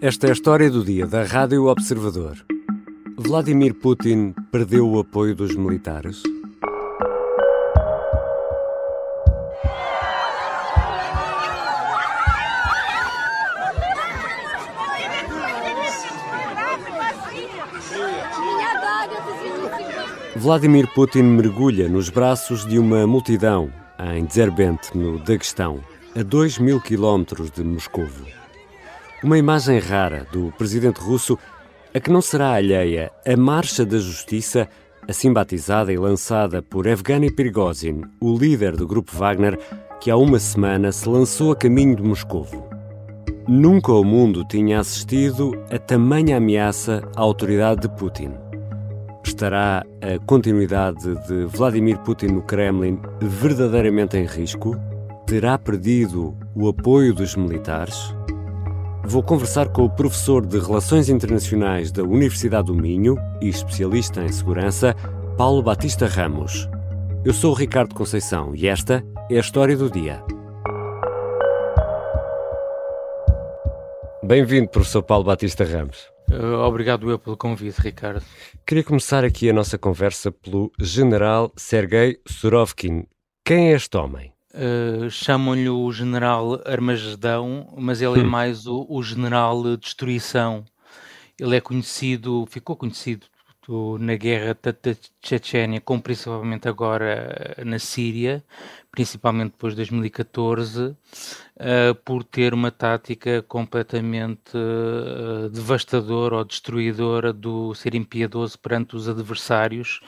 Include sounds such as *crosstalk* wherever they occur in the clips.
Esta é a história do dia da Rádio Observador. Vladimir Putin perdeu o apoio dos militares? Vladimir Putin mergulha nos braços de uma multidão em Dzerbent, no Daguestão, a 2 mil quilómetros de Moscovo. Uma imagem rara do presidente russo a que não será alheia a Marcha da Justiça, assim batizada e lançada por Evgeny Prigozhin, o líder do grupo Wagner, que há uma semana se lançou a caminho de Moscovo. Nunca o mundo tinha assistido a tamanha ameaça à autoridade de Putin. Estará a continuidade de Vladimir Putin no Kremlin verdadeiramente em risco? Terá perdido o apoio dos militares? Vou conversar com o professor de Relações Internacionais da Universidade do Minho e especialista em segurança, Paulo Batista Ramos. Eu sou o Ricardo Conceição e esta é a história do dia. Bem-vindo, professor Paulo Batista Ramos. Uh, obrigado eu pelo convite, Ricardo. Queria começar aqui a nossa conversa pelo general Sergei Surovkin. Quem é este homem? Uh, Chamam-lhe o general Armagedão, mas ele é hum. mais o, o general Destruição. Ele é conhecido, ficou conhecido na guerra da Chechênia, como principalmente agora na Síria, principalmente depois de 2014, uh, eh, por ter uma tática completamente uh, devastadora ou destruidora do ser impiedoso perante os adversários,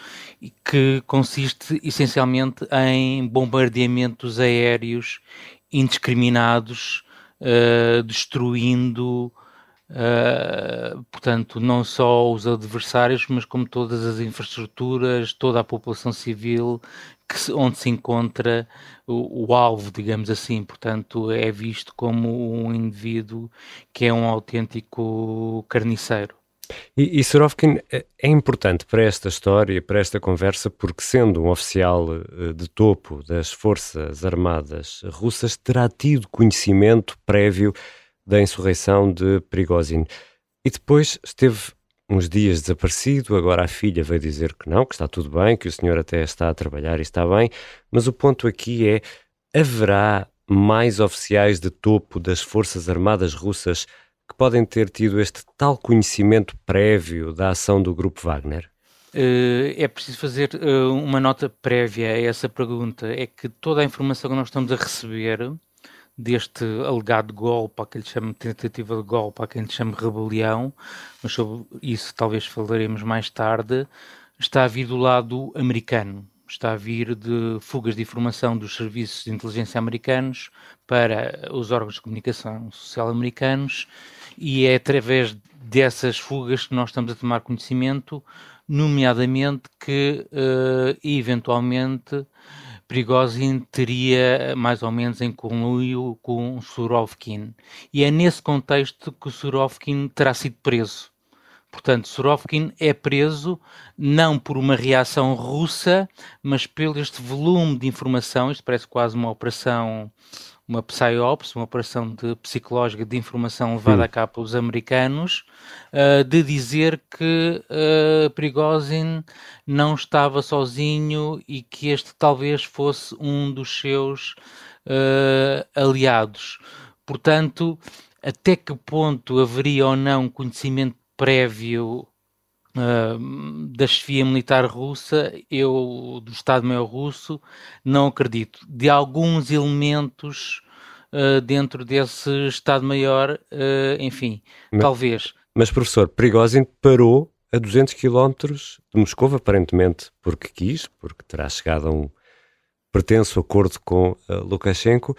que consiste essencialmente em bombardeamentos aéreos indiscriminados, uh, destruindo. Uh, portanto, não só os adversários, mas como todas as infraestruturas, toda a população civil que, onde se encontra o, o, alvo, digamos assim. Portanto, é visto como um indivíduo que é um autêntico carniceiro. E, e Surovkin é, é importante para esta história, para esta conversa, porque sendo um oficial eh, de topo das Forças Armadas russas, terá tido conhecimento prévio da insurreição de Prigozhin. E depois esteve uns dias desaparecido, agora a filha veio dizer que não, que está tudo bem, que o senhor até está a trabalhar e está bem, mas o ponto aqui é: haverá mais oficiais de topo das Forças Armadas Russas que podem ter tido este tal conhecimento prévio da ação do Grupo Wagner? Uh, é preciso fazer uh, uma nota prévia a essa pergunta. É que toda a informação que nós estamos a receber deste alegado golpe, a quem lhe chama tentativa de golpe, a quem lhe chama rebelião, mas sobre isso talvez falaremos mais tarde, está a vir do lado americano. Está a vir de fugas de informação dos serviços de inteligência americanos para os órgãos de comunicação social americanos e é através dessas fugas que nós estamos a tomar conhecimento, nomeadamente que, uh, eventualmente, Prigozhin teria mais ou menos em conluio com Surovkin. E é nesse contexto que Surovkin terá sido preso. Portanto, Surovkin é preso não por uma reação russa, mas pelo este volume de informação, isto parece quase uma operação uma PSYOPS, uma operação de, psicológica de informação levada hum. a cabo pelos americanos, uh, de dizer que uh, Prigozhin não estava sozinho e que este talvez fosse um dos seus uh, aliados. Portanto, até que ponto haveria ou não conhecimento prévio da chefia militar russa, eu, do Estado-Maior russo, não acredito. De alguns elementos uh, dentro desse Estado-Maior, uh, enfim, mas, talvez. Mas, professor, Prigozhin parou a 200 quilómetros de Moscou, aparentemente porque quis, porque terá chegado a um pretenso acordo com Lukashenko,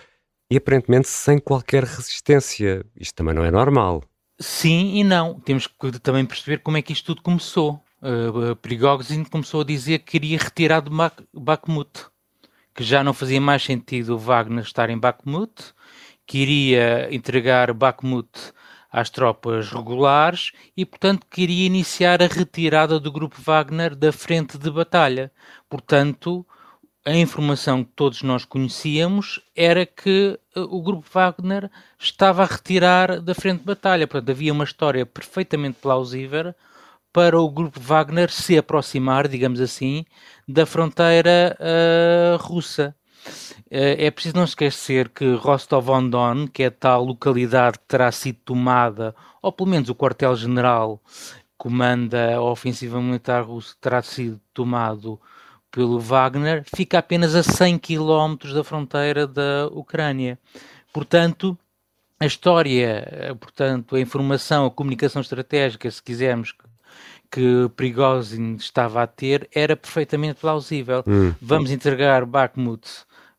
e aparentemente sem qualquer resistência. Isto também não é normal. Sim e não. Temos que também perceber como é que isto tudo começou. Uh, começou a dizer que queria retirar de Bakhmut, que já não fazia mais sentido Wagner estar em Bakhmut, queria entregar Bakhmut às tropas regulares e, portanto, queria iniciar a retirada do grupo Wagner da frente de batalha. Portanto, a informação que todos nós conhecíamos era que uh, o grupo Wagner estava a retirar da frente de batalha. Portanto, havia uma história perfeitamente plausível para o grupo Wagner se aproximar, digamos assim, da fronteira uh, russa. Uh, é preciso não esquecer que Rostov-on-Don, que é tal localidade que terá sido tomada, ou pelo menos o quartel-general comanda a ofensiva militar russa, terá sido tomado pelo Wagner, fica apenas a 100 km da fronteira da Ucrânia. Portanto, a história, eh, portanto, a informação, a comunicação estratégica, se quisermos, que Prigozhin estava a ter era perfeitamente plausível. Hum. Vamos entregar Bakhmut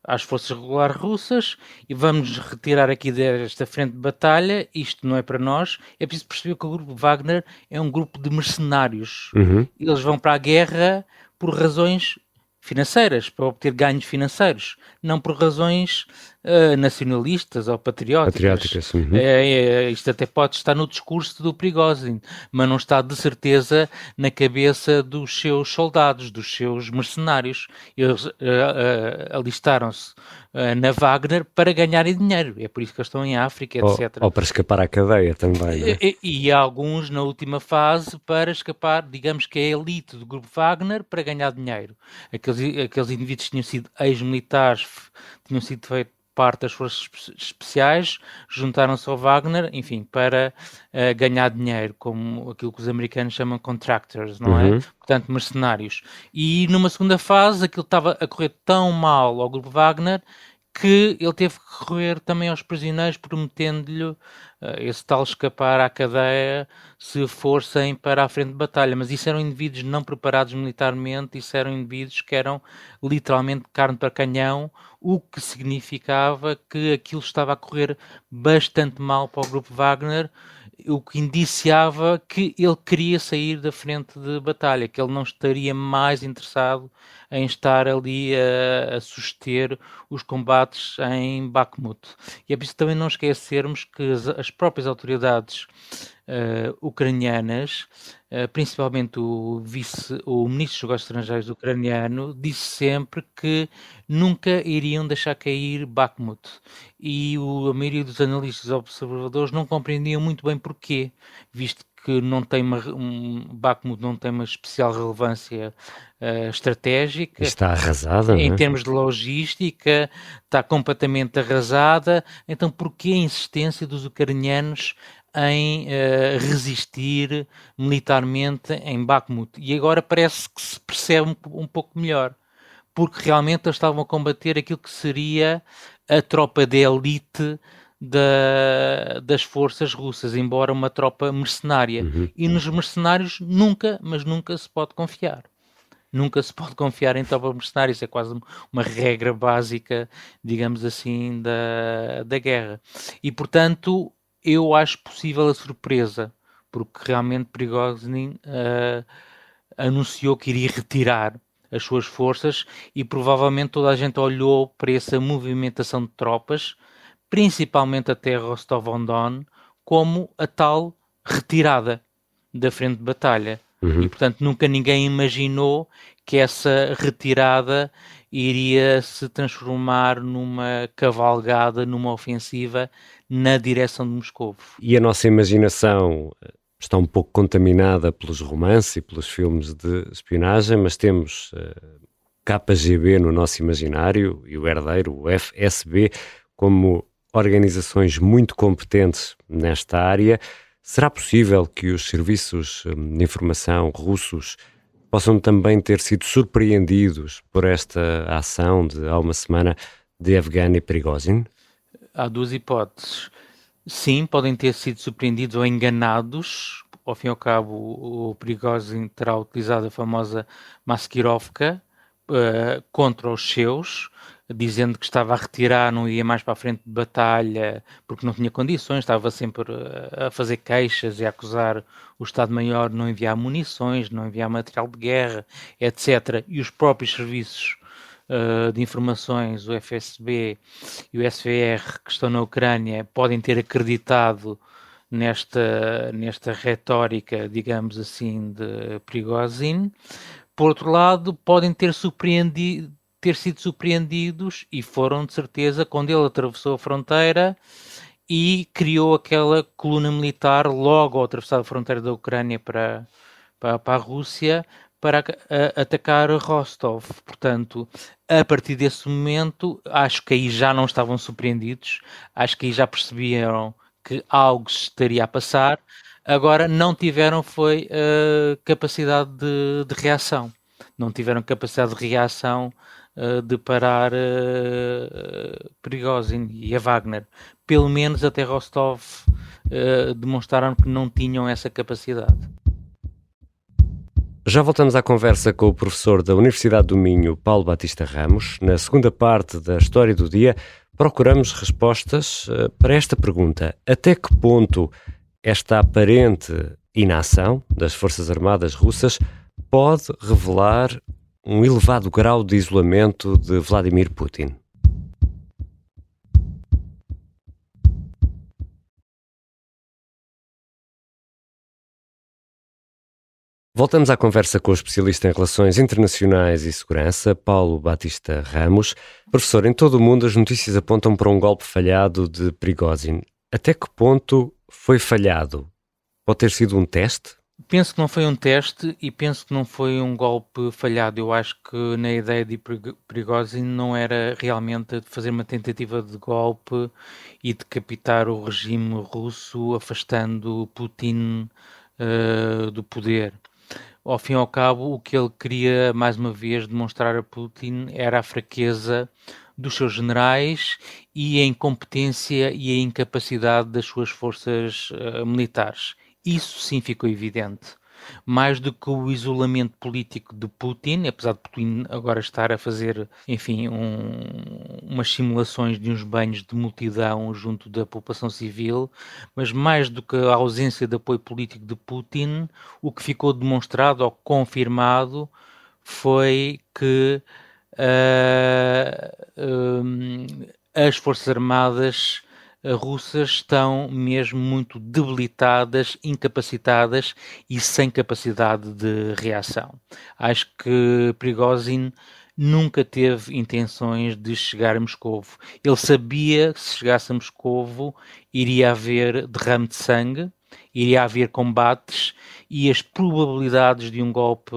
às forças regulares russas e vamos retirar aqui desta frente de batalha. Isto não é para nós. É preciso perceber que o grupo Wagner é um grupo de mercenários. Uhum. Eles vão para a guerra por razões financeiras, para obter ganhos financeiros, não por razões uh, nacionalistas ou patrióticas. patrióticas uhum. é, é, isto até pode estar no discurso do Prigozhin, mas não está de certeza na cabeça dos seus soldados, dos seus mercenários. Eles uh, uh, alistaram-se na Wagner para ganharem dinheiro. É por isso que eles estão em África, etc. Ou, ou para escapar à cadeia também. É? E, e, alguns, na última fase, para escapar, digamos que é a elite do grupo Wagner, para ganhar dinheiro. Aqueles, aqueles indivíduos que tinham sido ex-militares, tinham sido feitos parte das forças especiais juntaram-se ao Wagner, enfim, para uh, ganhar dinheiro, como aquilo que os americanos chamam contractors, não é? uhum. é? Portanto, mercenários. E numa segunda fase, aquilo estava a correr tão mal ao grupo Wagner que ele teve que recorrer também aos prisioneiros, prometendo-lhe uh, esse tal escapar à cadeia se fossem para a frente de batalha. Mas isso eram indivíduos não preparados militarmente, isso eram indivíduos que eram literalmente carne para canhão, o que significava que aquilo estava a correr bastante mal para o grupo Wagner o que indiciava que ele queria sair da frente de batalha, que ele não estaria mais interessado em estar ali a, a suster os combates em Bakhmut. E é preciso também não esquecermos que as, as próprias autoridades uh, ucranianas, principalmente o, vice, o ministro dos negócios estrangeiros ucraniano, disse sempre que nunca iriam deixar cair Bakhmut. E o, a maioria dos analistas observadores não compreendiam muito bem porquê, visto que não tem uma, um, Bakhmut não tem uma especial relevância uh, estratégica. Está arrasada, Em é? termos de logística, está completamente arrasada. Então, porquê a insistência dos ucranianos em uh, resistir militarmente em Bakhmut. E agora parece que se percebe um, um, pouco melhor, porque realmente eles estavam a combater aquilo que seria a tropa de elite da, das forças russas, embora uma tropa mercenária. Uhum. E nos mercenários nunca, mas nunca se pode confiar. Nunca se pode confiar em tropa mercenária, isso é quase uma regra básica, digamos assim, da, da guerra. E portanto, eu acho possível a surpresa, porque realmente Prigozhin uh, anunciou que iria retirar as suas forças e provavelmente toda a gente olhou para essa movimentação de tropas, principalmente até Rostov-on-Don, como a tal retirada da frente de batalha. Uhum. E portanto nunca ninguém imaginou que essa retirada iria se transformar numa cavalgada, numa ofensiva na direção de Moscou. E a nossa imaginação eh, está um pouco contaminada pelos romances e pelos filmes de espionagem, mas temos uh, KGB no nosso imaginário e o herdeiro, o FSB, como organizações muito competentes nesta área. Será possível que os serviços eh, de informação russos possam também ter sido surpreendidos por esta ação de há uma semana de Evgeny Prigozhin? há duas hipóteses. Sim, podem ter sido surpreendidos ou enganados. Ao fim e ao cabo, o Prigozhin terá utilizado a famosa Maskirovka uh, contra os seus, dizendo que estava a retirar, não ia mais para a frente de batalha, porque não tinha condições, estava sempre a fazer queixas e a acusar o Estado-Maior de não enviar munições, não enviar material de guerra, etc. E os próprios serviços uh, de informações, o FSB e o SVR, que estão na Ucrânia, podem ter acreditado nesta, nesta retórica, digamos assim, de Prigozhin. Por outro lado, podem ter surpreendido, ter sido surpreendidos e foram de certeza quando ele atravessou a fronteira e criou aquela coluna militar logo ao atravessar a fronteira da Ucrânia para, para, para a Rússia para a, atacar Rostov. Portanto, a partir desse momento, acho que aí já não estavam surpreendidos, acho que aí já perceberam que algo se estaria a passar. Agora, não tiveram foi uh, capacidade de, de, reação. Não tiveram capacidade de reação uh, de parar uh, Prigozhin e a Wagner. Pelo menos até Rostov uh, demonstraram que não tinham essa capacidade. Já voltamos à conversa com o professor da Universidade do Minho, Paulo Batista Ramos. Na segunda parte da História do Dia, procuramos respostas para esta pergunta: até que ponto esta aparente inação das Forças Armadas russas pode revelar um elevado grau de isolamento de Vladimir Putin? Voltamos à conversa com o especialista em Relações Internacionais e Segurança, Paulo Batista Ramos. Professor, em todo o mundo as notícias apontam para um golpe falhado de Prigozhin. Até que ponto foi falhado? Pode ter sido um teste? Penso que não foi um teste e penso que não foi um golpe falhado. Eu acho que na ideia de Prigozhin não era realmente fazer uma tentativa de golpe e decapitar o regime russo, afastando Putin uh, do poder ao fim e ao cabo, o que ele queria mais uma vez demonstrar a Putin era a fraqueza dos seus generais e a incompetência e a incapacidade das suas forças uh, militares. Isso sim ficou evidente. Mais do que o isolamento político de Putin, apesar de Putin agora estar a fazer, enfim, um, umas simulações de uns banhos de multidão junto da população civil, mas mais do que a ausência de apoio político de Putin, o que ficou demonstrado ou confirmado foi que uh, as Forças Armadas russas estão mesmo muito debilitadas, incapacitadas e sem capacidade de reação. Acho que Prigozhin nunca teve intenções de chegar a Moscovo. Ele sabia que se chegasse a Moscovo iria haver derrame de sangue, iria haver combates e as probabilidades de um golpe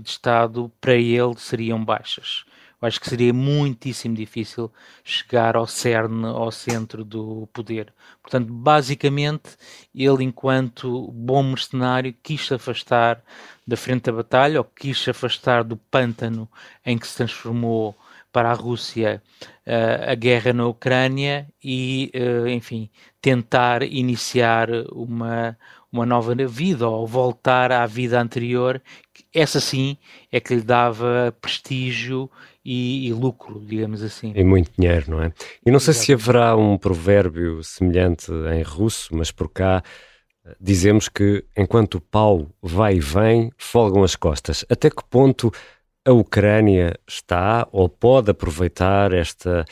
de Estado para ele seriam baixas. Eu acho que seria muitíssimo difícil chegar ao cerne, ao centro do poder. Portanto, basicamente, ele, enquanto bom mercenário, quis se afastar da frente da batalha, ou quis se afastar do pântano em que se transformou para a Rússia uh, a guerra na Ucrânia e, uh, enfim, tentar iniciar uma, uma nova vida ou voltar à vida anterior. Essa sim é que lhe dava prestígio e, e, lucro, digamos assim. E muito dinheiro, não é? E não sei se haverá um provérbio semelhante em russo, mas por cá eh, dizemos que enquanto o pau vai e vem, folgam as costas. Até que ponto a Ucrânia está ou pode aproveitar esta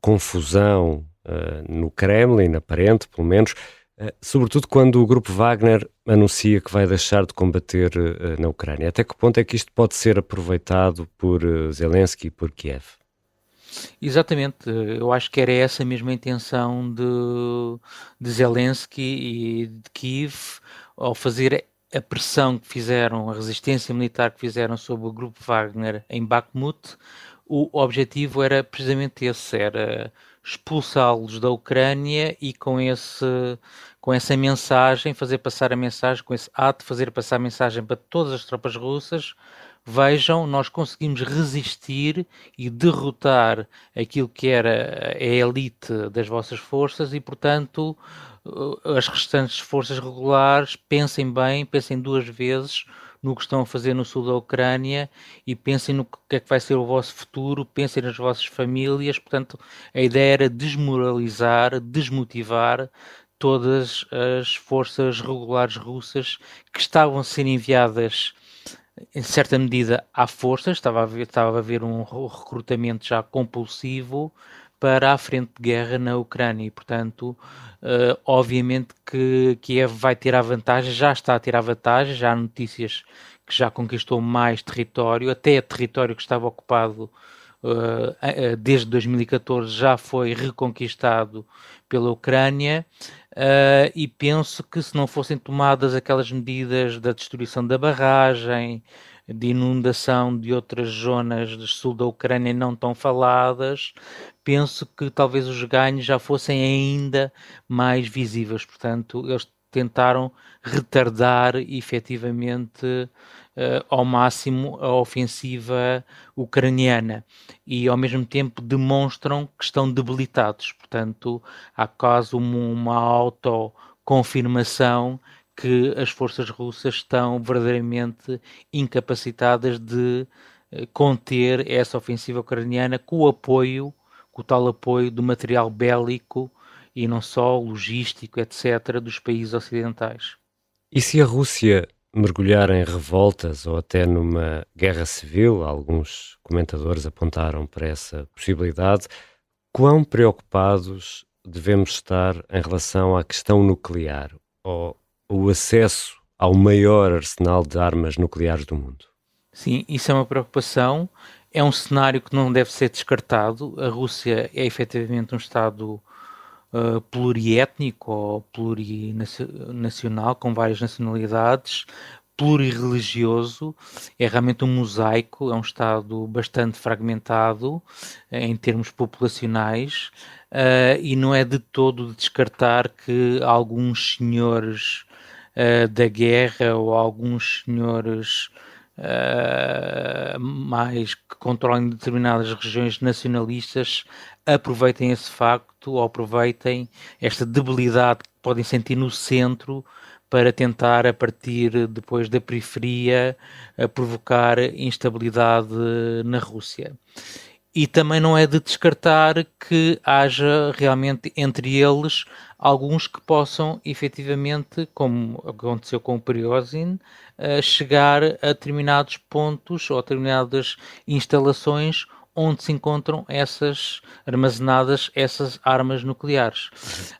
confusão uh, no Kremlin, aparente pelo menos, eh, sobretudo quando o grupo Wagner anuncia que vai deixar de combater uh, na Ucrânia. Até que ponto é que isto pode ser aproveitado por uh, Zelensky e por Kiev? Exatamente, eu acho que era essa mesma intenção de, de Zelensky e de Kiev ao fazer a pressão que fizeram, a resistência militar que fizeram sobre o grupo Wagner em Bakhmut. O objetivo era precisamente esse, era expulsá-los da Ucrânia e com esse com essa mensagem, fazer passar a mensagem, com esse ato, fazer passar a mensagem para todas as tropas russas, vejam, nós conseguimos resistir e derrotar aquilo que era a elite das vossas forças e, portanto, as restantes forças regulares pensem bem, pensem duas vezes no que estão a fazer no sul da Ucrânia e pensem no que é que vai ser o vosso futuro, pensem nas vossas famílias. Portanto, a ideia era desmoralizar, desmotivar todas as forças regulares russas que estavam a ser enviadas em certa medida à força, estava a haver, estava a haver um recrutamento já compulsivo para a frente de guerra na Ucrânia e, portanto, Uh, obviamente que Kiev vai ter a vantagem, já está a ter a vantagem, já há notícias que já conquistou mais território, até território que estava ocupado uh, desde 2014 já foi reconquistado pela Ucrânia. Uh, e penso que se não fossem tomadas aquelas medidas da destruição da barragem, de inundação de outras zonas do sul da Ucrânia não tão faladas, penso que talvez os ganhos já fossem ainda mais visíveis. Portanto, eles tentaram retardar efetivamente uh, ao máximo a ofensiva ucraniana e ao mesmo tempo demonstram que estão debilitados. Portanto, há quase uma, uma autoconfirmação que as forças russas estão verdadeiramente incapacitadas de uh, conter essa ofensiva ucraniana com o apoio, com o tal apoio do material bélico e não só logístico, etc., dos países ocidentais. E se a Rússia mergulhar em revoltas ou até numa guerra civil, alguns comentadores apontaram para essa possibilidade, quão preocupados devemos estar em relação à questão nuclear ou o acesso ao maior arsenal de armas nucleares do mundo? Sim, isso é uma preocupação. É um cenário que não deve ser descartado. A Rússia é efetivamente um Estado uh, pluriétnico ou plurinacional, com várias nacionalidades, plurirreligioso, é realmente um mosaico, é um Estado bastante fragmentado eh, em termos populacionais uh, e não é de todo de descartar que alguns senhores uh, da guerra ou alguns senhores uh, mais que controlam determinadas regiões nacionalistas aproveitem esse facto ou aproveitem esta debilidade que podem sentir no centro para tentar, a partir depois da periferia, provocar instabilidade na Rússia. E também não é de descartar que haja realmente entre eles alguns que possam efetivamente, como aconteceu com o Prigozhin, chegar a determinados pontos ou determinadas instalações onde se encontram essas armazenadas essas armas nucleares.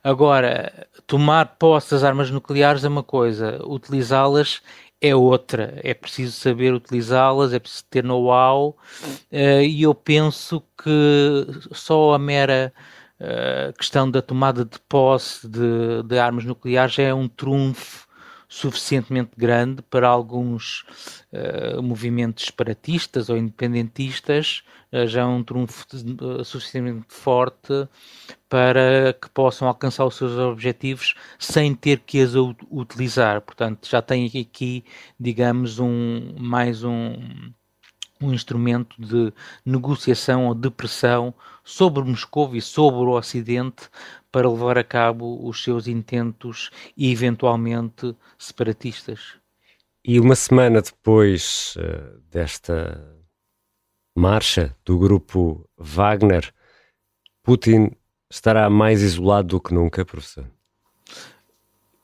Agora, tomar posse das armas nucleares é uma coisa, utilizá-las é outra. É preciso saber utilizá-las, é preciso ter know-how, uh, e eu penso que só a mera uh, questão da tomada de posse de, de armas nucleares é um trunfo suficientemente grande para alguns uh, movimentos separatistas ou independentistas, uh, já é um trunfo uh, suficientemente forte para que possam alcançar os seus objetivos sem ter que as utilizar. Portanto, já tem aqui, digamos, um, mais um, um instrumento de negociação ou de pressão sobre Moscou e sobre o Ocidente para levar a cabo os seus intentos e eventualmente separatistas. E uma semana depois uh, desta marcha do grupo Wagner, Putin estará mais isolado do que nunca, professor?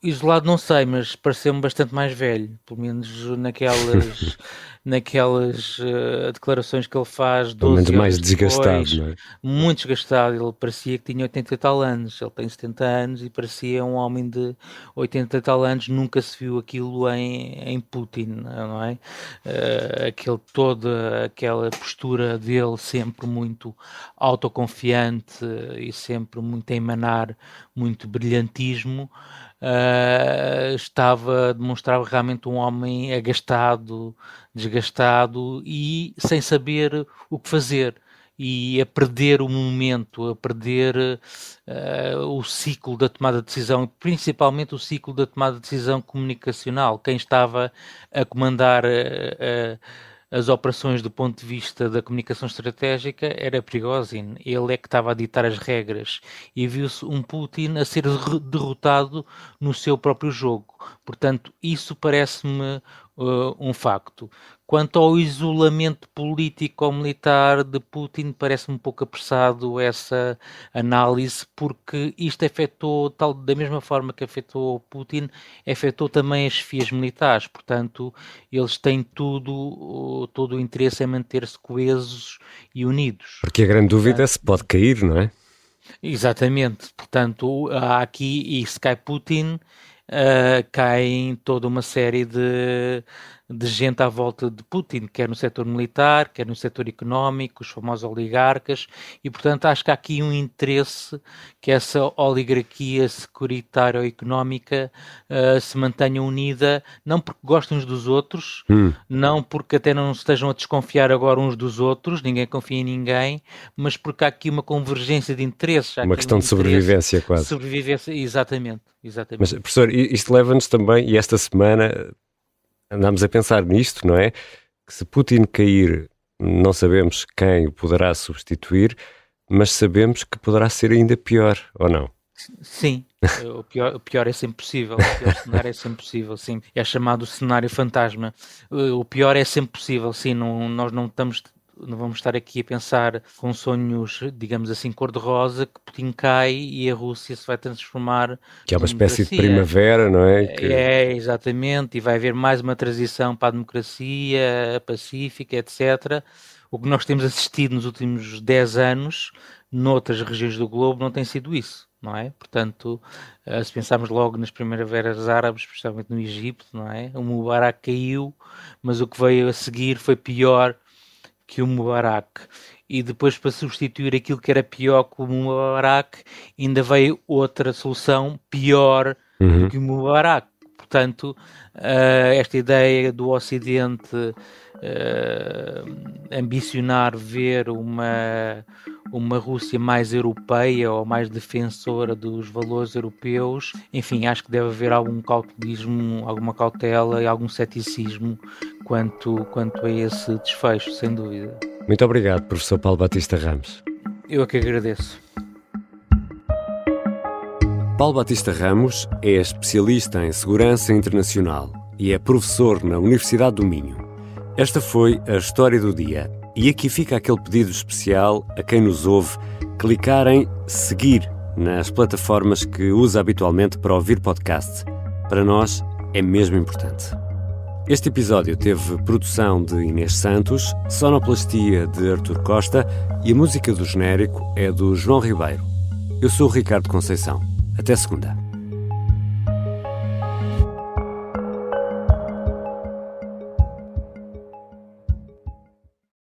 Isolado não sei, mas pareceu-me bastante mais velho, pelo menos naquelas *laughs* naquelas uh, declarações que ele faz. Pelo menos mais desgastado, depois, não é? Muito desgastado. Ele parecia que tinha 80 e tal anos. Ele tem 70 anos e parecia um homem de 80 e tal anos. Nunca se viu aquilo em, em Putin, não é? Uh, aquele, toda aquela postura dele sempre muito autoconfiante e sempre muito a emanar muito brilhantismo uh, estava, demonstrava realmente um homem agastado, desgastado e sem saber o que fazer e a perder o momento, a perder uh, o ciclo da tomada de decisão, principalmente o ciclo da tomada de decisão comunicacional. Quem estava a comandar uh, as operações do ponto de vista da comunicação estratégica era Prigozhin. Ele é que estava a ditar as regras e viu-se um Putin a ser derrotado no seu próprio jogo. Portanto, isso parece-me uh, um facto. Quanto ao isolamento político ou militar de Putin, parece-me um pouco apressado essa análise, porque isto afetou, tal, da mesma forma que afetou Putin, afetou também as FIAs militares. Portanto, eles têm tudo, todo o interesse em manter-se coesos e unidos. Porque a grande dúvida é se pode cair, não é? Exatamente. Portanto, há aqui, e se cai Putin, uh, caem toda uma série de de gente à volta de Putin, quer no setor militar, quer no setor económico, os famosos oligarcas, e portanto acho que há aqui um interesse que essa oligarquia securitária ou económica uh, se mantenha unida, não porque gostem uns dos outros, hum. não porque até não estejam a desconfiar agora uns dos outros, ninguém confia em ninguém, mas porque há aqui uma convergência de interesses. Uma questão um de sobrevivência quase. Sobrevivência, exatamente. exatamente. Mas, professor, isto leva-nos também, e esta semana andamos a pensar nisto, não é? Que se Putin cair, não sabemos quem o poderá substituir, mas sabemos que poderá ser ainda pior, ou não? Sim, *laughs* o pior, o pior é sempre possível, o pior cenário é sempre possível, sim. É chamado cenário fantasma. O pior é sempre possível, sim. Não, nós não estamos não vamos estar aqui a pensar com sonhos, digamos assim, cor-de-rosa, que Putin cai e a Rússia se vai transformar. Que é uma espécie de primavera, não é? Que... É, exatamente, e vai haver mais uma transição para a democracia pacífica, etc. O que nós temos assistido nos últimos 10 anos, noutras regiões do globo, não tem sido isso. Não é? Portanto, eh, se pensarmos logo nas primaveras árabes, especialmente no Egito, não é? O Mubarak caiu, mas o que veio a seguir foi pior que o Mubarak. E depois, para substituir aquilo que era pior que o Mubarak, ainda veio outra solução pior uhum. que o Mubarak. Portanto, uh, esta ideia do Ocidente uh, ambicionar ver uma, uma Rússia mais europeia ou mais defensora dos valores europeus, enfim, acho que deve haver algum cautelismo, alguma cautela e algum ceticismo quanto, quanto a esse desfecho, sem dúvida. Muito obrigado, professor Paulo Batista Ramos. Eu é que agradeço. Paulo Batista Ramos é especialista em segurança internacional e é professor na Universidade do Minho. Esta foi a história do dia. E aqui fica aquele pedido especial a quem nos ouve clicar em seguir nas plataformas que usa habitualmente para ouvir podcast. Para nós é mesmo importante. Este episódio teve produção de Inês Santos, sonoplastia de Artur Costa e a música do genérico é do João Ribeiro. Eu sou o Ricardo Conceição. Até segunda.